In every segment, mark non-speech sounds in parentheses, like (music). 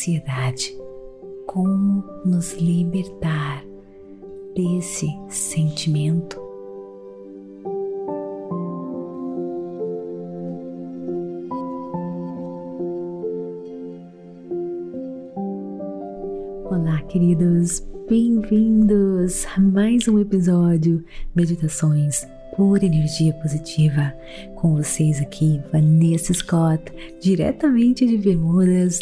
ansiedade. Como nos libertar desse sentimento? Olá, queridos, bem-vindos a mais um episódio Meditações por Energia Positiva. Com vocês aqui, Vanessa Scott, diretamente de Bermudas,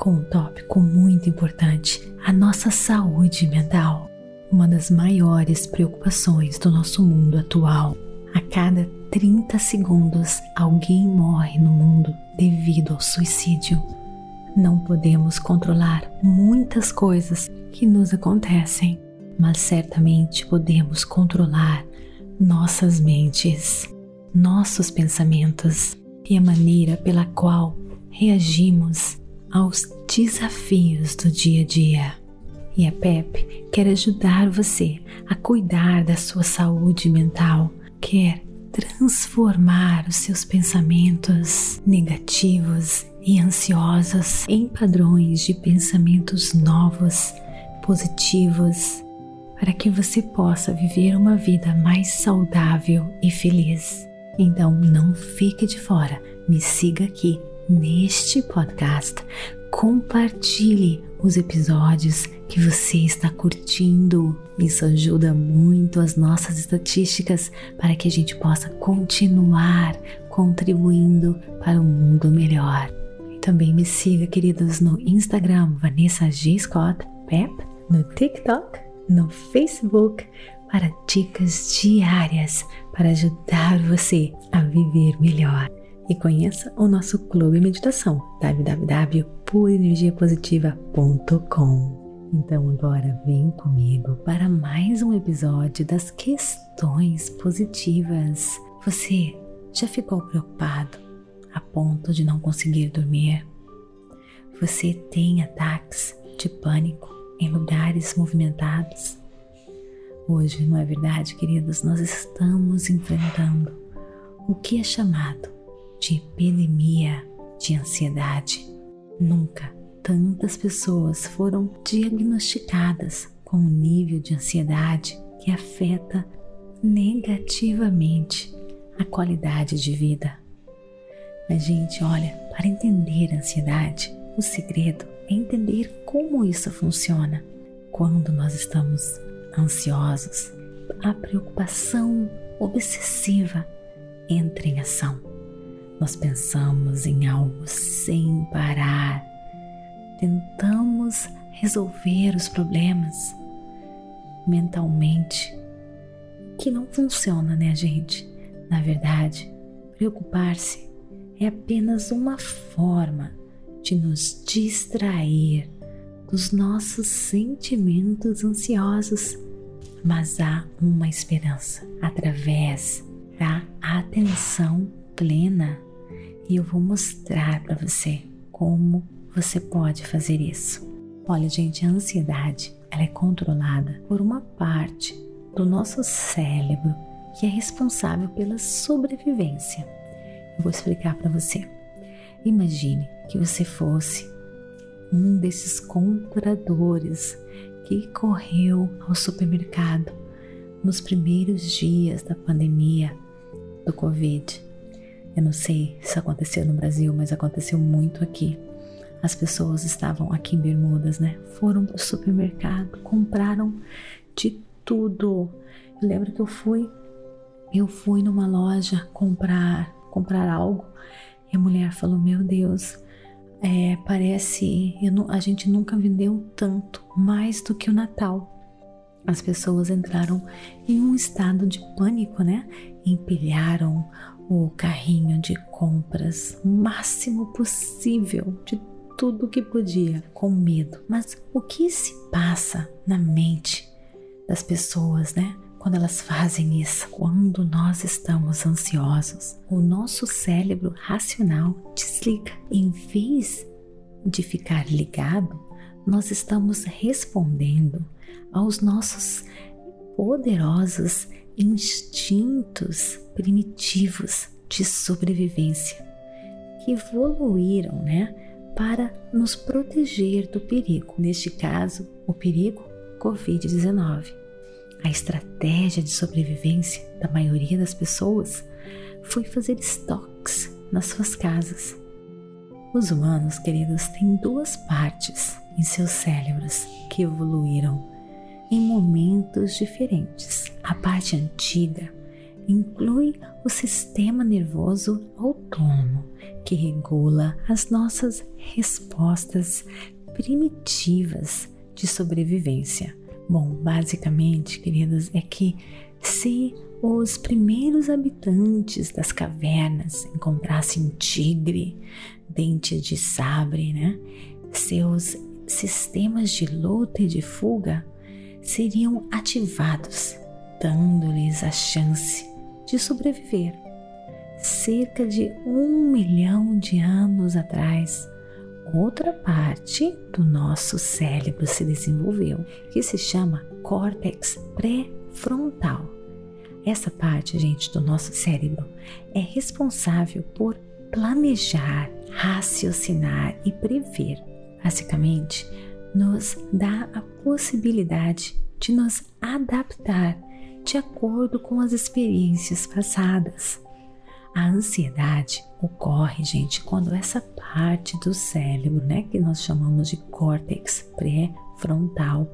com um tópico muito importante: a nossa saúde mental. Uma das maiores preocupações do nosso mundo atual. A cada 30 segundos, alguém morre no mundo devido ao suicídio. Não podemos controlar muitas coisas que nos acontecem, mas certamente podemos controlar nossas mentes, nossos pensamentos e a maneira pela qual reagimos aos desafios do dia a dia. E a PEP quer ajudar você a cuidar da sua saúde mental, quer transformar os seus pensamentos negativos e ansiosos em padrões de pensamentos novos, positivos, para que você possa viver uma vida mais saudável e feliz. Então não fique de fora, me siga aqui neste podcast, compartilhe os episódios que você está curtindo. Isso ajuda muito as nossas estatísticas para que a gente possa continuar contribuindo para um mundo melhor. Também me siga, queridos, no Instagram Vanessa G. Scott Pep, no TikTok, no Facebook para dicas diárias para ajudar você a viver melhor. E conheça o nosso clube meditação www.purenergiapositiva.com. Então agora vem comigo para mais um episódio das questões positivas. Você já ficou preocupado a ponto de não conseguir dormir. Você tem ataques de pânico em lugares movimentados. Hoje, não é verdade, queridos? Nós estamos enfrentando o que é chamado de epidemia de ansiedade. Nunca tantas pessoas foram diagnosticadas com um nível de ansiedade que afeta negativamente a qualidade de vida. Mas, gente, olha, para entender a ansiedade, o segredo é entender como isso funciona. Quando nós estamos ansiosos, a preocupação obsessiva entra em ação. Nós pensamos em algo sem parar, tentamos resolver os problemas mentalmente, que não funciona, né, gente? Na verdade, preocupar-se é apenas uma forma de nos distrair dos nossos sentimentos ansiosos, mas há uma esperança através da atenção plena e eu vou mostrar para você como você pode fazer isso. Olha, gente, a ansiedade ela é controlada por uma parte do nosso cérebro que é responsável pela sobrevivência vou explicar para você. Imagine que você fosse um desses compradores que correu ao supermercado nos primeiros dias da pandemia do Covid. Eu não sei se aconteceu no Brasil, mas aconteceu muito aqui. As pessoas estavam aqui em Bermudas, né? Foram para o supermercado, compraram de tudo. Eu lembro que eu fui, eu fui numa loja comprar comprar algo e a mulher falou: Meu Deus, é, parece não, a gente nunca vendeu tanto, mais do que o Natal. As pessoas entraram em um estado de pânico, né? Empilharam o carrinho de compras o máximo possível de tudo que podia, com medo. Mas o que se passa na mente das pessoas, né? quando elas fazem isso, quando nós estamos ansiosos, o nosso cérebro racional desliga. Em vez de ficar ligado, nós estamos respondendo aos nossos poderosos instintos primitivos de sobrevivência que evoluíram, né, para nos proteger do perigo. Neste caso, o perigo Covid-19. A estratégia de sobrevivência da maioria das pessoas foi fazer estoques nas suas casas. Os humanos, queridos, têm duas partes em seus cérebros que evoluíram em momentos diferentes. A parte antiga inclui o sistema nervoso autônomo, que regula as nossas respostas primitivas de sobrevivência. Bom, basicamente, queridos, é que se os primeiros habitantes das cavernas encontrassem tigre, dente de sabre, né? Seus sistemas de luta e de fuga seriam ativados, dando-lhes a chance de sobreviver. Cerca de um milhão de anos atrás, outra parte do nosso cérebro se desenvolveu, que se chama córtex pré-frontal. Essa parte, gente, do nosso cérebro é responsável por planejar, raciocinar e prever. Basicamente, nos dá a possibilidade de nos adaptar de acordo com as experiências passadas. A ansiedade ocorre, gente, quando essa parte do cérebro, né, que nós chamamos de córtex pré-frontal,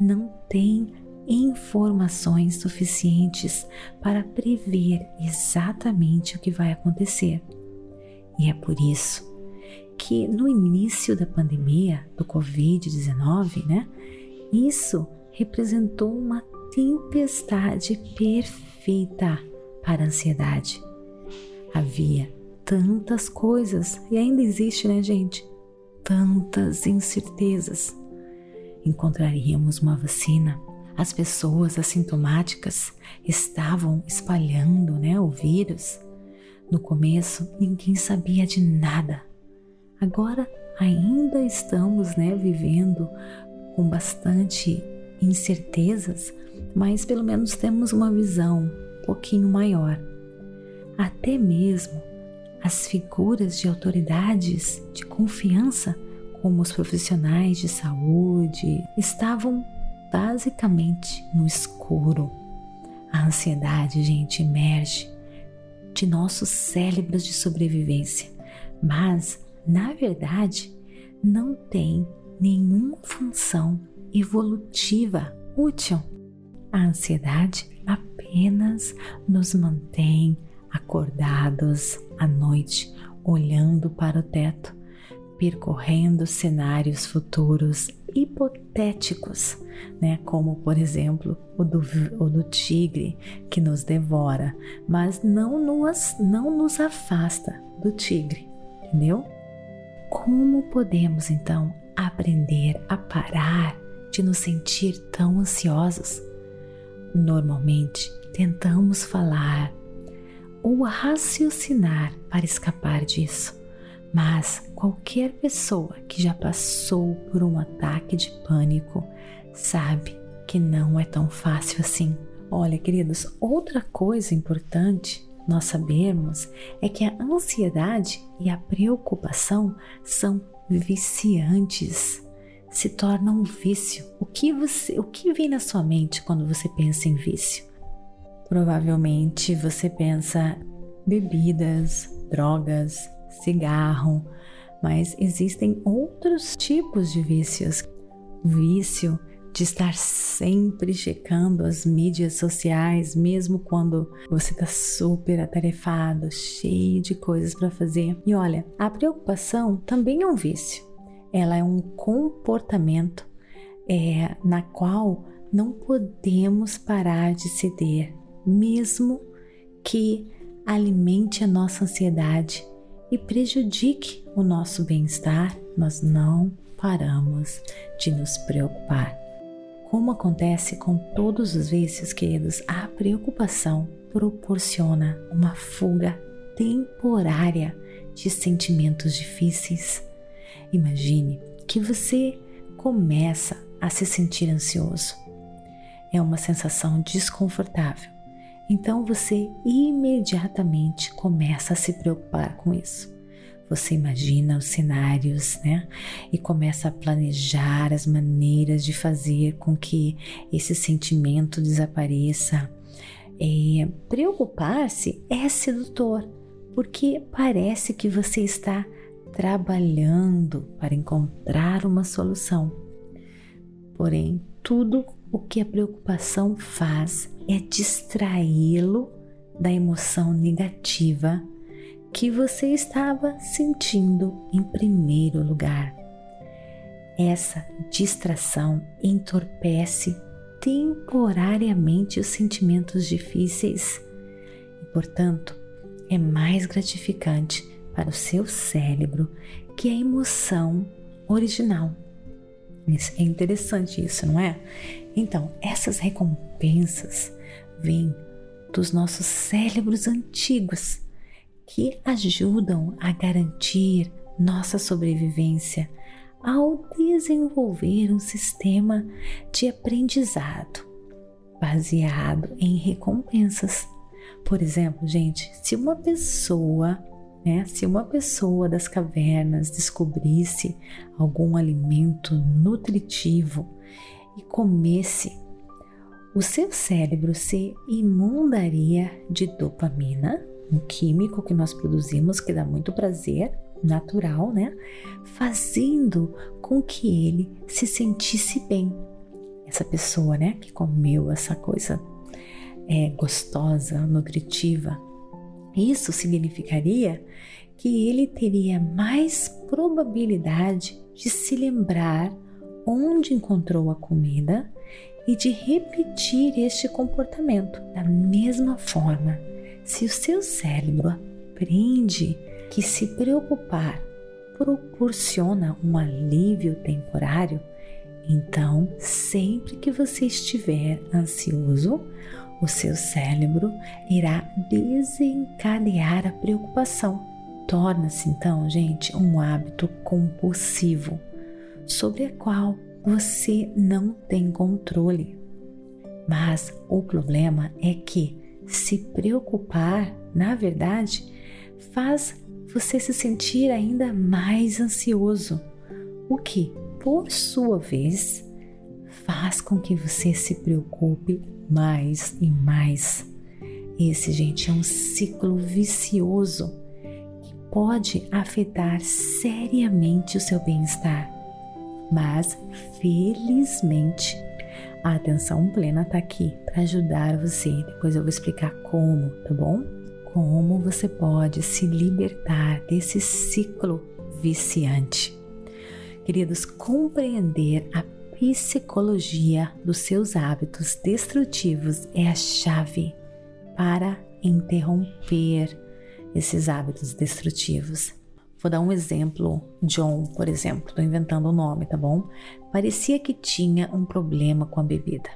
não tem informações suficientes para prever exatamente o que vai acontecer. E é por isso que no início da pandemia do Covid-19, né, isso representou uma tempestade perfeita para a ansiedade. Havia tantas coisas e ainda existe, né, gente? Tantas incertezas. Encontraríamos uma vacina. As pessoas assintomáticas estavam espalhando, né, o vírus. No começo, ninguém sabia de nada. Agora ainda estamos, né, vivendo com bastante incertezas, mas pelo menos temos uma visão um pouquinho maior. Até mesmo as figuras de autoridades de confiança, como os profissionais de saúde, estavam basicamente no escuro. A ansiedade, gente, emerge de nossos cérebros de sobrevivência, mas na verdade, não tem nenhuma função evolutiva útil. A ansiedade apenas nos mantém acordados à noite, olhando para o teto, percorrendo cenários futuros hipotéticos, né? como por exemplo o do, o do tigre que nos devora, mas não nos, não nos afasta do tigre, entendeu? Como podemos então aprender a parar de nos sentir tão ansiosos? Normalmente tentamos falar ou raciocinar para escapar disso, mas qualquer pessoa que já passou por um ataque de pânico sabe que não é tão fácil assim. Olha, queridos, outra coisa importante nós sabemos é que a ansiedade e a preocupação são viciantes, se tornam um vício. O que você, o que vem na sua mente quando você pensa em vício? Provavelmente você pensa bebidas, drogas, cigarro, mas existem outros tipos de vícios. Vício de estar sempre checando as mídias sociais, mesmo quando você está super atarefado, cheio de coisas para fazer. E olha, a preocupação também é um vício. Ela é um comportamento é, na qual não podemos parar de ceder, mesmo que alimente a nossa ansiedade e prejudique o nosso bem-estar, nós não paramos de nos preocupar. Como acontece com todos os vícios, queridos, a preocupação proporciona uma fuga temporária de sentimentos difíceis. Imagine que você começa a se sentir ansioso. É uma sensação desconfortável. Então você imediatamente começa a se preocupar com isso. Você imagina os cenários, né? E começa a planejar as maneiras de fazer com que esse sentimento desapareça. É, Preocupar-se é sedutor, porque parece que você está trabalhando para encontrar uma solução. Porém, tudo o que a preocupação faz é distraí-lo da emoção negativa que você estava sentindo em primeiro lugar. Essa distração entorpece temporariamente os sentimentos difíceis e, portanto, é mais gratificante para o seu cérebro que a emoção original. É interessante isso, não é? Então, essas recompensas vêm dos nossos cérebros antigos que ajudam a garantir nossa sobrevivência ao desenvolver um sistema de aprendizado baseado em recompensas. Por exemplo, gente, se uma pessoa né? Se uma pessoa das cavernas descobrisse algum alimento nutritivo e comesse, o seu cérebro se inundaria de dopamina, um químico que nós produzimos que dá muito prazer, natural, né? Fazendo com que ele se sentisse bem. Essa pessoa, né, que comeu essa coisa é, gostosa, nutritiva, isso significaria que ele teria mais probabilidade de se lembrar onde encontrou a comida e de repetir este comportamento. Da mesma forma, se o seu cérebro aprende que se preocupar proporciona um alívio temporário, então sempre que você estiver ansioso, o seu cérebro irá desencadear a preocupação. Torna-se então, gente, um hábito compulsivo sobre a qual você não tem controle. Mas o problema é que se preocupar, na verdade, faz você se sentir ainda mais ansioso, o que, por sua vez, faz com que você se preocupe mais e mais. Esse, gente, é um ciclo vicioso que pode afetar seriamente o seu bem-estar. Mas, felizmente, a atenção plena está aqui para ajudar você. Depois eu vou explicar como, tá bom? Como você pode se libertar desse ciclo viciante. Queridos, compreender a psicologia dos seus hábitos destrutivos é a chave para interromper esses hábitos destrutivos. Vou dar um exemplo. John, por exemplo, estou inventando o nome, tá bom? Parecia que tinha um problema com a bebida.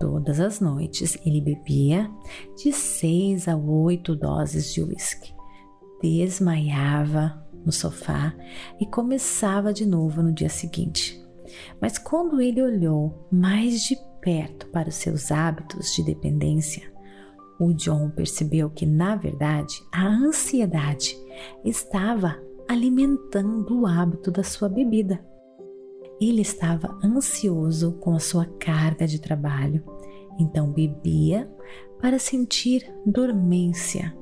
Todas as noites ele bebia de 6 a 8 doses de uísque. Desmaiava no sofá e começava de novo no dia seguinte. Mas quando ele olhou mais de perto para os seus hábitos de dependência, o John percebeu que, na verdade, a ansiedade estava alimentando o hábito da sua bebida. Ele estava ansioso com a sua carga de trabalho, então bebia para sentir dormência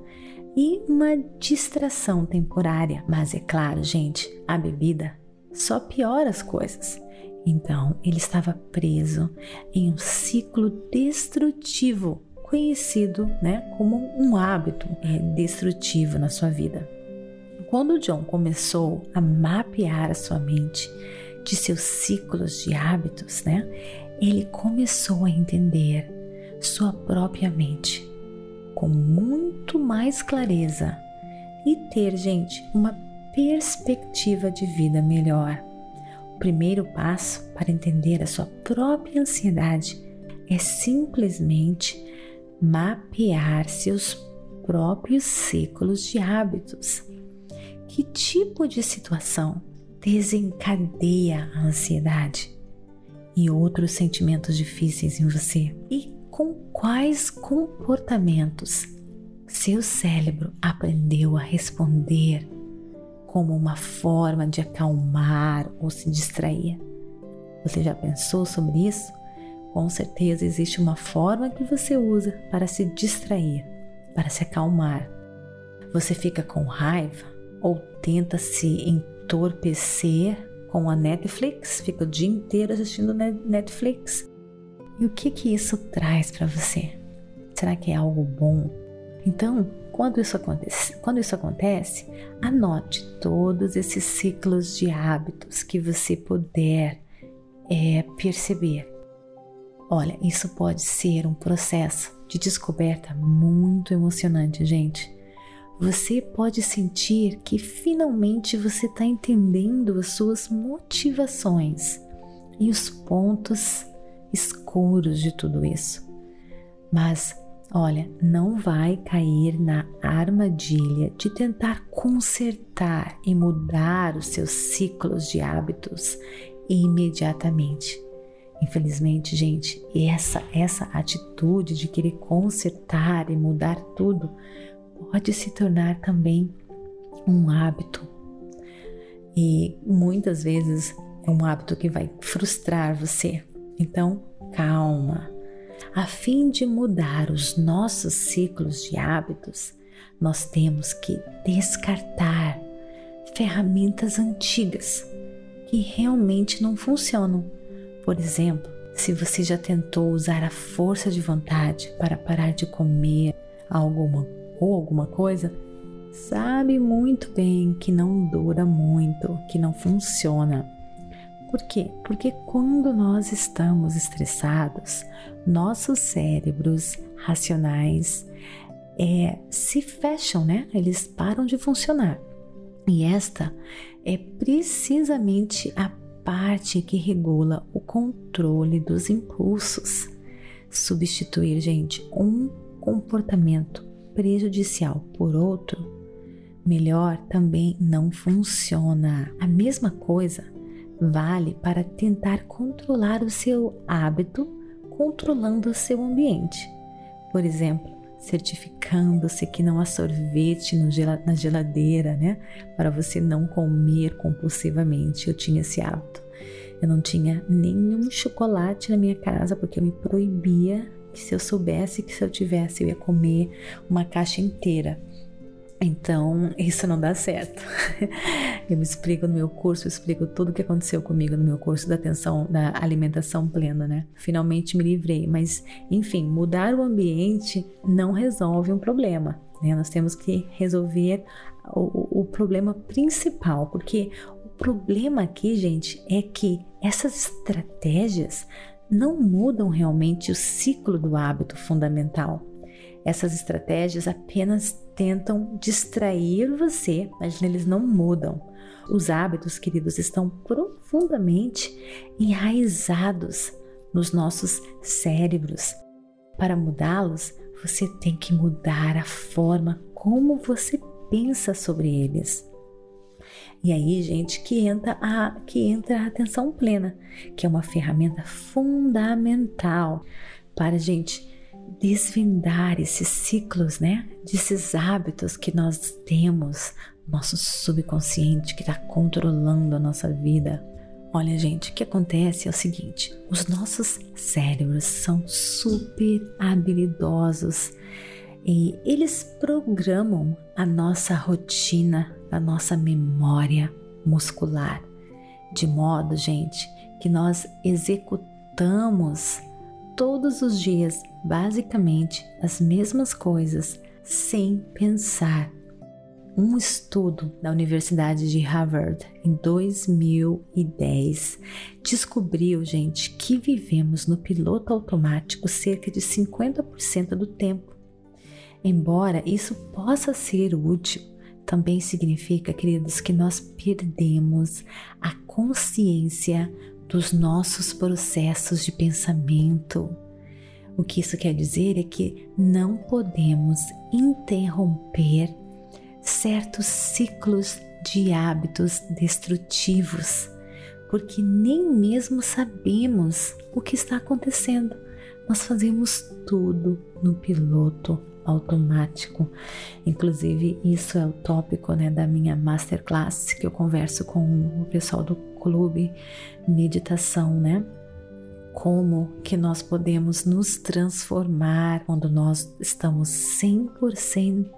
e uma distração temporária. Mas é claro, gente, a bebida só piora as coisas. Então ele estava preso em um ciclo destrutivo, conhecido né, como um hábito é, destrutivo na sua vida. Quando John começou a mapear a sua mente de seus ciclos de hábitos, né, ele começou a entender sua própria mente com muito mais clareza e ter, gente, uma perspectiva de vida melhor primeiro passo para entender a sua própria ansiedade é simplesmente mapear seus próprios ciclos de hábitos. Que tipo de situação desencadeia a ansiedade e outros sentimentos difíceis em você? E com quais comportamentos seu cérebro aprendeu a responder como uma forma de acalmar ou se distrair. Você já pensou sobre isso? Com certeza existe uma forma que você usa para se distrair, para se acalmar. Você fica com raiva ou tenta se entorpecer com a Netflix, fica o dia inteiro assistindo Netflix. E o que que isso traz para você? Será que é algo bom? Então, quando isso, acontece, quando isso acontece, anote todos esses ciclos de hábitos que você puder é, perceber. Olha, isso pode ser um processo de descoberta muito emocionante, gente. Você pode sentir que finalmente você está entendendo as suas motivações e os pontos escuros de tudo isso. Mas Olha, não vai cair na armadilha de tentar consertar e mudar os seus ciclos de hábitos imediatamente. Infelizmente, gente, essa essa atitude de querer consertar e mudar tudo pode se tornar também um hábito. E muitas vezes é um hábito que vai frustrar você. Então, calma a fim de mudar os nossos ciclos de hábitos, nós temos que descartar ferramentas antigas que realmente não funcionam. Por exemplo, se você já tentou usar a força de vontade para parar de comer alguma ou alguma coisa, sabe muito bem que não dura muito, que não funciona. Por quê? Porque quando nós estamos estressados, nossos cérebros racionais é, se fecham, né? Eles param de funcionar. E esta é precisamente a parte que regula o controle dos impulsos. Substituir, gente, um comportamento prejudicial por outro, melhor também não funciona. A mesma coisa vale para tentar controlar o seu hábito controlando o seu ambiente. Por exemplo, certificando-se que não há sorvete na geladeira, né? Para você não comer compulsivamente. Eu tinha esse hábito. Eu não tinha nenhum chocolate na minha casa porque eu me proibia que se eu soubesse que se eu tivesse eu ia comer uma caixa inteira. Então, isso não dá certo. (laughs) Eu explico no meu curso, eu explico tudo o que aconteceu comigo no meu curso da atenção, da alimentação plena, né? Finalmente me livrei, mas enfim, mudar o ambiente não resolve um problema, né? Nós temos que resolver o, o problema principal, porque o problema aqui, gente, é que essas estratégias não mudam realmente o ciclo do hábito fundamental. Essas estratégias apenas tentam distrair você, mas eles não mudam. Os hábitos, queridos, estão profundamente enraizados nos nossos cérebros. Para mudá-los, você tem que mudar a forma como você pensa sobre eles. E aí, gente, que entra a que entra a atenção plena, que é uma ferramenta fundamental para a gente desvendar esses ciclos, né? Desses hábitos que nós temos, nosso subconsciente que está controlando a nossa vida. Olha, gente, o que acontece é o seguinte: os nossos cérebros são super habilidosos e eles programam a nossa rotina, a nossa memória muscular, de modo, gente, que nós executamos todos os dias basicamente as mesmas coisas sem pensar. Um estudo da Universidade de Harvard em 2010 descobriu, gente, que vivemos no piloto automático cerca de 50% do tempo. Embora isso possa ser útil, também significa, queridos, que nós perdemos a consciência dos nossos processos de pensamento. O que isso quer dizer é que não podemos interromper certos ciclos de hábitos destrutivos, porque nem mesmo sabemos o que está acontecendo. Nós fazemos tudo no piloto automático. Inclusive, isso é o tópico né, da minha masterclass que eu converso com o pessoal do clube meditação, né? Como que nós podemos nos transformar quando nós estamos 100%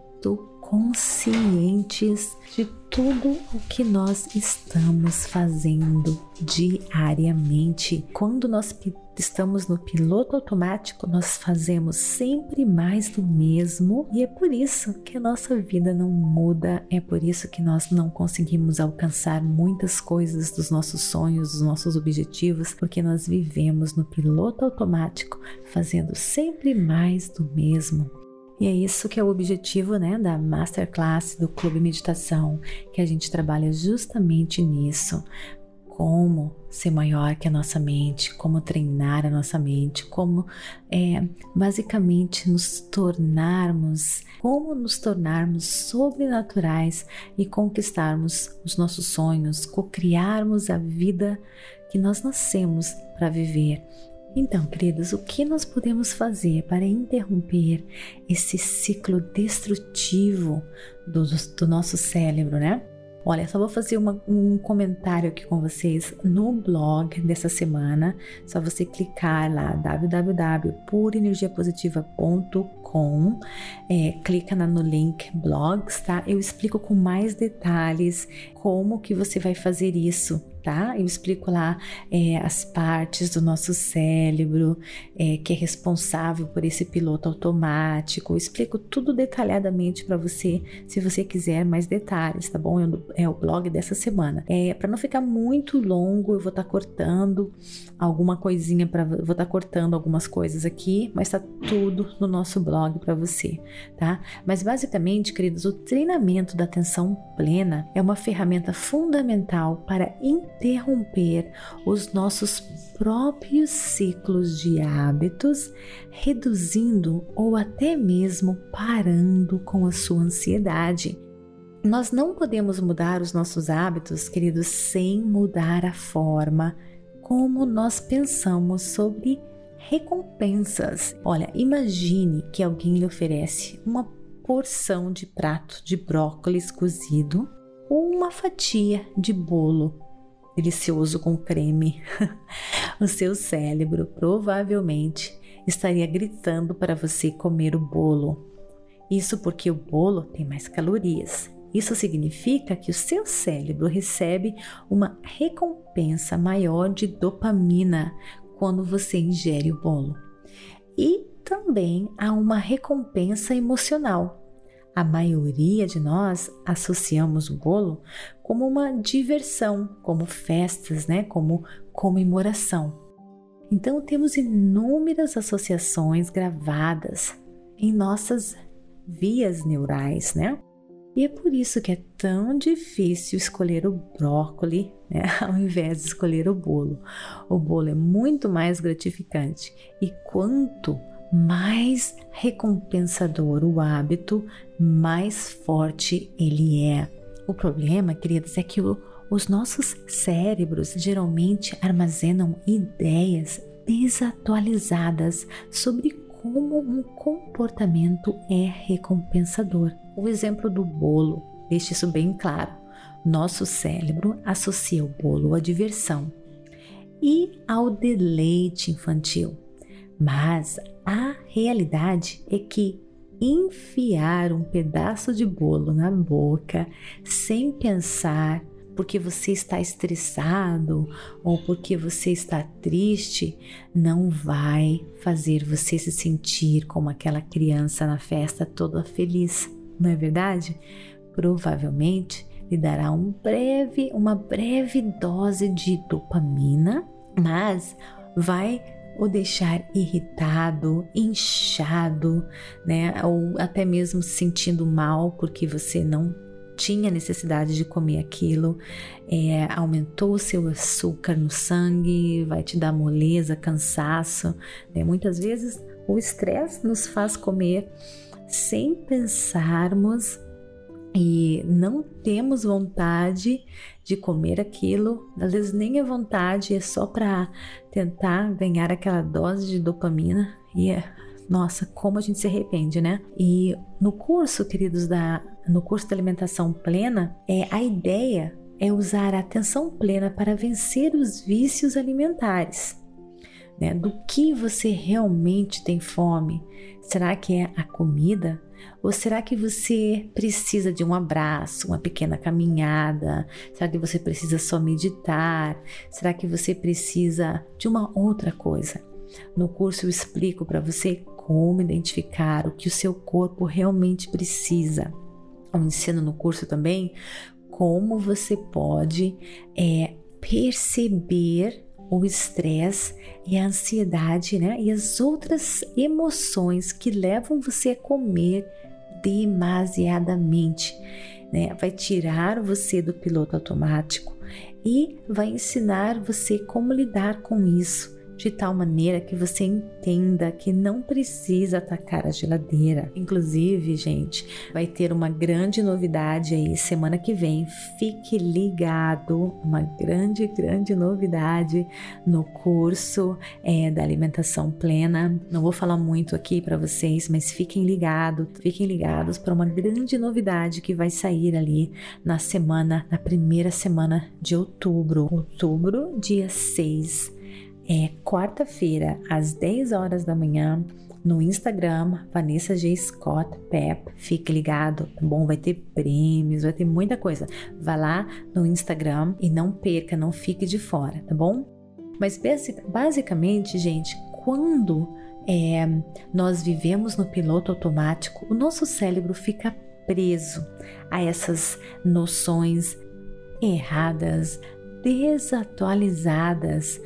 conscientes de tudo o que nós estamos fazendo diariamente. Quando nós estamos no piloto automático, nós fazemos sempre mais do mesmo e é por isso que a nossa vida não muda, é por isso que nós não conseguimos alcançar muitas coisas dos nossos sonhos, dos nossos objetivos, porque nós vivemos no piloto automático, fazendo sempre mais do mesmo. E é isso que é o objetivo né, da Masterclass do Clube Meditação, que a gente trabalha justamente nisso. Como ser maior que a nossa mente, como treinar a nossa mente, como é, basicamente nos tornarmos, como nos tornarmos sobrenaturais e conquistarmos os nossos sonhos, co-criarmos a vida que nós nascemos para viver então, queridos, o que nós podemos fazer para interromper esse ciclo destrutivo do, do nosso cérebro, né? Olha, só vou fazer uma, um comentário aqui com vocês no blog dessa semana. Só você clicar lá www.purenergiapositiva.com, é, clica no link blogs, tá? Eu explico com mais detalhes como que você vai fazer isso tá? Eu explico lá é, as partes do nosso cérebro é, que é responsável por esse piloto automático. Eu explico tudo detalhadamente para você, se você quiser mais detalhes, tá bom? É o blog dessa semana. É, para não ficar muito longo, eu vou estar tá cortando alguma coisinha para, vou estar tá cortando algumas coisas aqui, mas tá tudo no nosso blog para você, tá? Mas basicamente, queridos, o treinamento da atenção plena é uma ferramenta fundamental para interromper os nossos próprios ciclos de hábitos, reduzindo ou até mesmo parando com a sua ansiedade. Nós não podemos mudar os nossos hábitos, queridos, sem mudar a forma como nós pensamos sobre recompensas. Olha, imagine que alguém lhe oferece uma porção de prato de brócolis cozido ou uma fatia de bolo delicioso com creme, (laughs) o seu cérebro provavelmente estaria gritando para você comer o bolo. Isso porque o bolo tem mais calorias. Isso significa que o seu cérebro recebe uma recompensa maior de dopamina quando você ingere o bolo. E também há uma recompensa emocional a maioria de nós associamos o bolo como uma diversão, como festas, né? como comemoração. Então temos inúmeras associações gravadas em nossas vias neurais, né? E é por isso que é tão difícil escolher o brócolis né, (laughs) ao invés de escolher o bolo. O bolo é muito mais gratificante e quanto mais recompensador o hábito, mais forte ele é. O problema, queridos, é que o, os nossos cérebros geralmente armazenam ideias desatualizadas sobre como um comportamento é recompensador. O exemplo do bolo deixa isso bem claro. Nosso cérebro associa o bolo à diversão e ao deleite infantil. Mas a realidade é que enfiar um pedaço de bolo na boca sem pensar porque você está estressado ou porque você está triste não vai fazer você se sentir como aquela criança na festa toda feliz, não é verdade? Provavelmente lhe dará um breve, uma breve dose de dopamina, mas vai o deixar irritado, inchado, né? Ou até mesmo se sentindo mal porque você não tinha necessidade de comer aquilo, é, aumentou o seu açúcar no sangue, vai te dar moleza, cansaço. Né? Muitas vezes o estresse nos faz comer sem pensarmos e não temos vontade de comer aquilo, às vezes nem a vontade, é só para tentar ganhar aquela dose de dopamina e é, Nossa, como a gente se arrepende, né? E no curso, queridos, da, no curso da alimentação plena, é a ideia é usar a atenção plena para vencer os vícios alimentares. Né? Do que você realmente tem fome? Será que é a comida? Ou será que você precisa de um abraço, uma pequena caminhada? Será que você precisa só meditar? Será que você precisa de uma outra coisa? No curso eu explico para você como identificar o que o seu corpo realmente precisa. Eu ensino no curso também como você pode é, perceber o estresse e a ansiedade, né? E as outras emoções que levam você a comer demasiadamente, né? Vai tirar você do piloto automático e vai ensinar você como lidar com isso de tal maneira que você entenda que não precisa atacar a geladeira. Inclusive, gente, vai ter uma grande novidade aí semana que vem. Fique ligado, uma grande, grande novidade no curso é, da alimentação plena. Não vou falar muito aqui para vocês, mas fiquem ligados, fiquem ligados para uma grande novidade que vai sair ali na semana, na primeira semana de outubro. Outubro, dia 6 é quarta-feira, às 10 horas da manhã, no Instagram, Vanessa G. Scott Pep. Fique ligado, tá bom? Vai ter prêmios, vai ter muita coisa. Vá lá no Instagram e não perca, não fique de fora, tá bom? Mas basicamente, gente, quando é, nós vivemos no piloto automático, o nosso cérebro fica preso a essas noções erradas, desatualizadas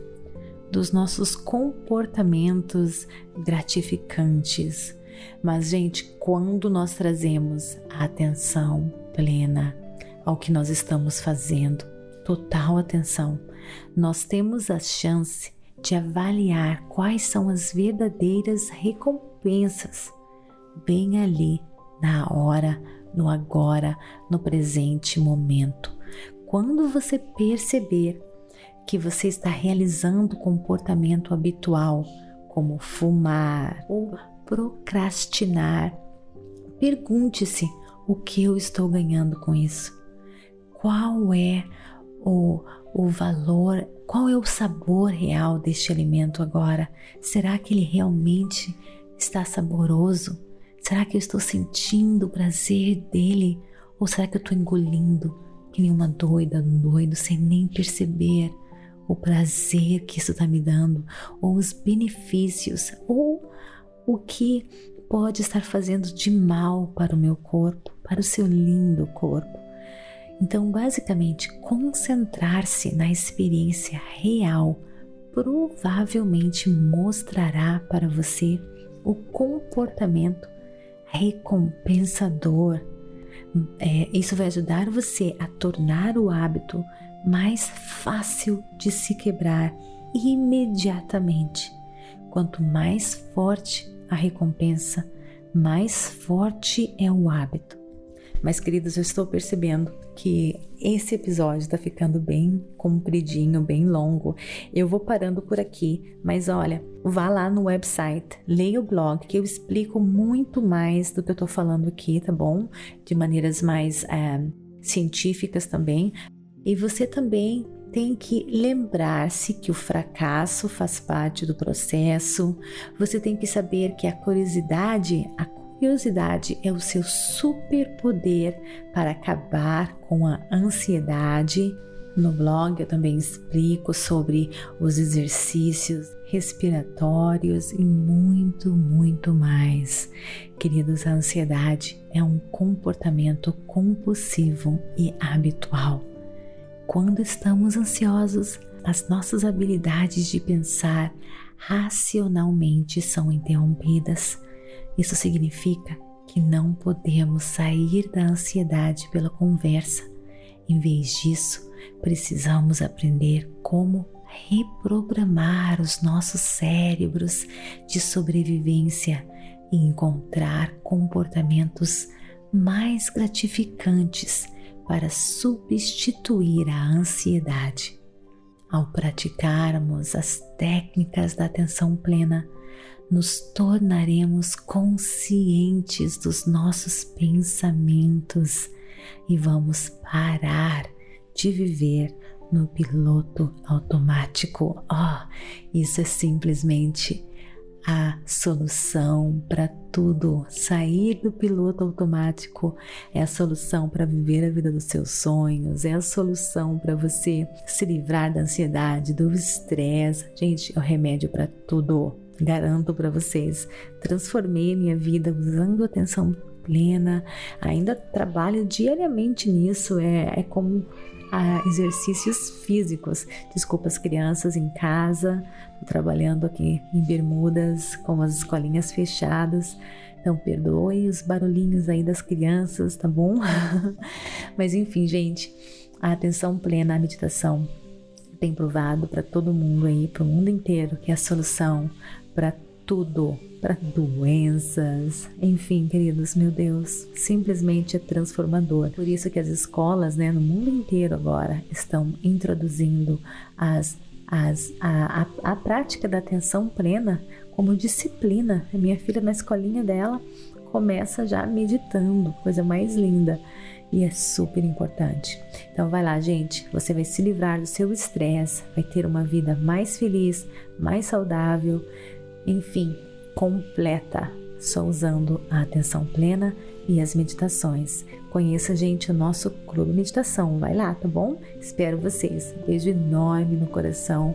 dos nossos comportamentos gratificantes. Mas, gente, quando nós trazemos a atenção plena ao que nós estamos fazendo, total atenção, nós temos a chance de avaliar quais são as verdadeiras recompensas bem ali, na hora, no agora, no presente momento. Quando você perceber que você está realizando comportamento habitual, como fumar ou procrastinar, pergunte-se o que eu estou ganhando com isso. Qual é o, o valor, qual é o sabor real deste alimento agora? Será que ele realmente está saboroso? Será que eu estou sentindo o prazer dele? Ou será que eu estou engolindo que nem uma doida, um doido, sem nem perceber? O prazer que isso está me dando, ou os benefícios, ou o que pode estar fazendo de mal para o meu corpo, para o seu lindo corpo. Então, basicamente, concentrar-se na experiência real provavelmente mostrará para você o comportamento recompensador. É, isso vai ajudar você a tornar o hábito mais fácil de se quebrar imediatamente. Quanto mais forte a recompensa, mais forte é o hábito. Mas, queridos, eu estou percebendo que esse episódio está ficando bem compridinho, bem longo. Eu vou parando por aqui, mas olha, vá lá no website, leia o blog, que eu explico muito mais do que eu estou falando aqui, tá bom? De maneiras mais é, científicas também, e você também tem que lembrar-se que o fracasso faz parte do processo. Você tem que saber que a curiosidade, a curiosidade é o seu superpoder para acabar com a ansiedade. No blog eu também explico sobre os exercícios respiratórios e muito, muito mais. Queridos, a ansiedade é um comportamento compulsivo e habitual. Quando estamos ansiosos, as nossas habilidades de pensar racionalmente são interrompidas. Isso significa que não podemos sair da ansiedade pela conversa. Em vez disso, precisamos aprender como reprogramar os nossos cérebros de sobrevivência e encontrar comportamentos mais gratificantes para substituir a ansiedade. Ao praticarmos as técnicas da atenção plena, nos tornaremos conscientes dos nossos pensamentos e vamos parar de viver no piloto automático. Oh, isso é simplesmente a solução para tudo. Sair do piloto automático é a solução para viver a vida dos seus sonhos, é a solução para você se livrar da ansiedade, do estresse. Gente, é o remédio para tudo. Garanto para vocês. Transformei minha vida usando atenção plena. Ainda trabalho diariamente nisso. É, é como a exercícios físicos. Desculpa as crianças em casa, trabalhando aqui em Bermudas com as escolinhas fechadas. Então perdoe os barulhinhos aí das crianças, tá bom? (laughs) Mas enfim, gente, a atenção plena, a meditação tem provado para todo mundo aí, para o mundo inteiro, que é a solução para tudo, para doenças, enfim, queridos, meu Deus, simplesmente é transformador. Por isso que as escolas, né, no mundo inteiro agora estão introduzindo as, as, a, a, a prática da atenção plena como disciplina. A minha filha na escolinha dela começa já meditando, coisa mais linda e é super importante. Então vai lá, gente, você vai se livrar do seu estresse, vai ter uma vida mais feliz, mais saudável, enfim, completa, só usando a atenção plena e as meditações. Conheça, gente, o nosso Clube Meditação. Vai lá, tá bom? Espero vocês. Beijo enorme no coração.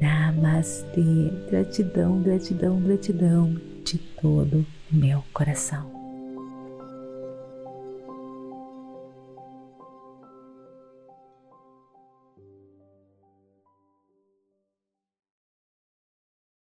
Namastê. Gratidão, gratidão, gratidão de todo meu coração.